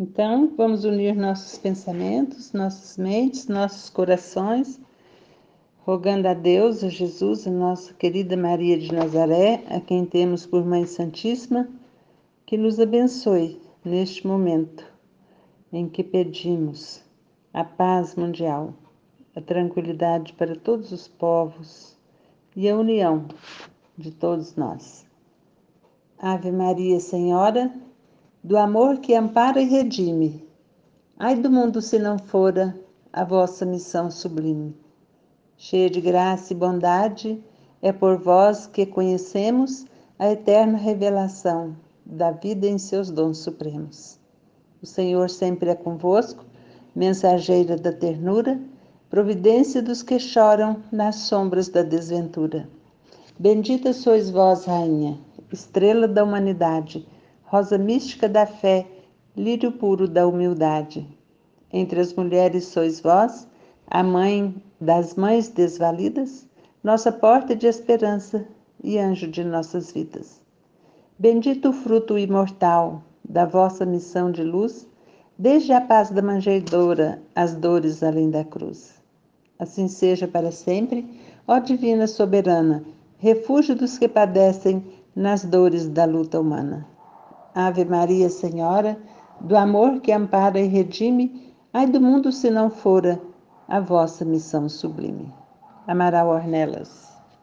Então, vamos unir nossos pensamentos, nossas mentes, nossos corações, rogando a Deus, a Jesus, a nossa querida Maria de Nazaré, a quem temos por Mãe Santíssima, que nos abençoe neste momento em que pedimos a paz mundial, a tranquilidade para todos os povos e a união de todos nós. Ave Maria, Senhora, do amor que ampara e redime. Ai do mundo se não fora a vossa missão sublime. Cheia de graça e bondade, é por vós que conhecemos a eterna revelação da vida em seus dons supremos. O Senhor sempre é convosco, mensageira da ternura, providência dos que choram nas sombras da desventura. Bendita sois vós, Rainha, estrela da humanidade rosa mística da fé, lírio puro da humildade. Entre as mulheres sois vós, a mãe das mães desvalidas, nossa porta de esperança e anjo de nossas vidas. Bendito o fruto imortal da vossa missão de luz, desde a paz da manjedoura às dores além da cruz. Assim seja para sempre, ó Divina Soberana, refúgio dos que padecem nas dores da luta humana. Ave Maria, Senhora, do amor que ampara e redime, ai do mundo se não fora a vossa missão sublime. Amaral Ornelas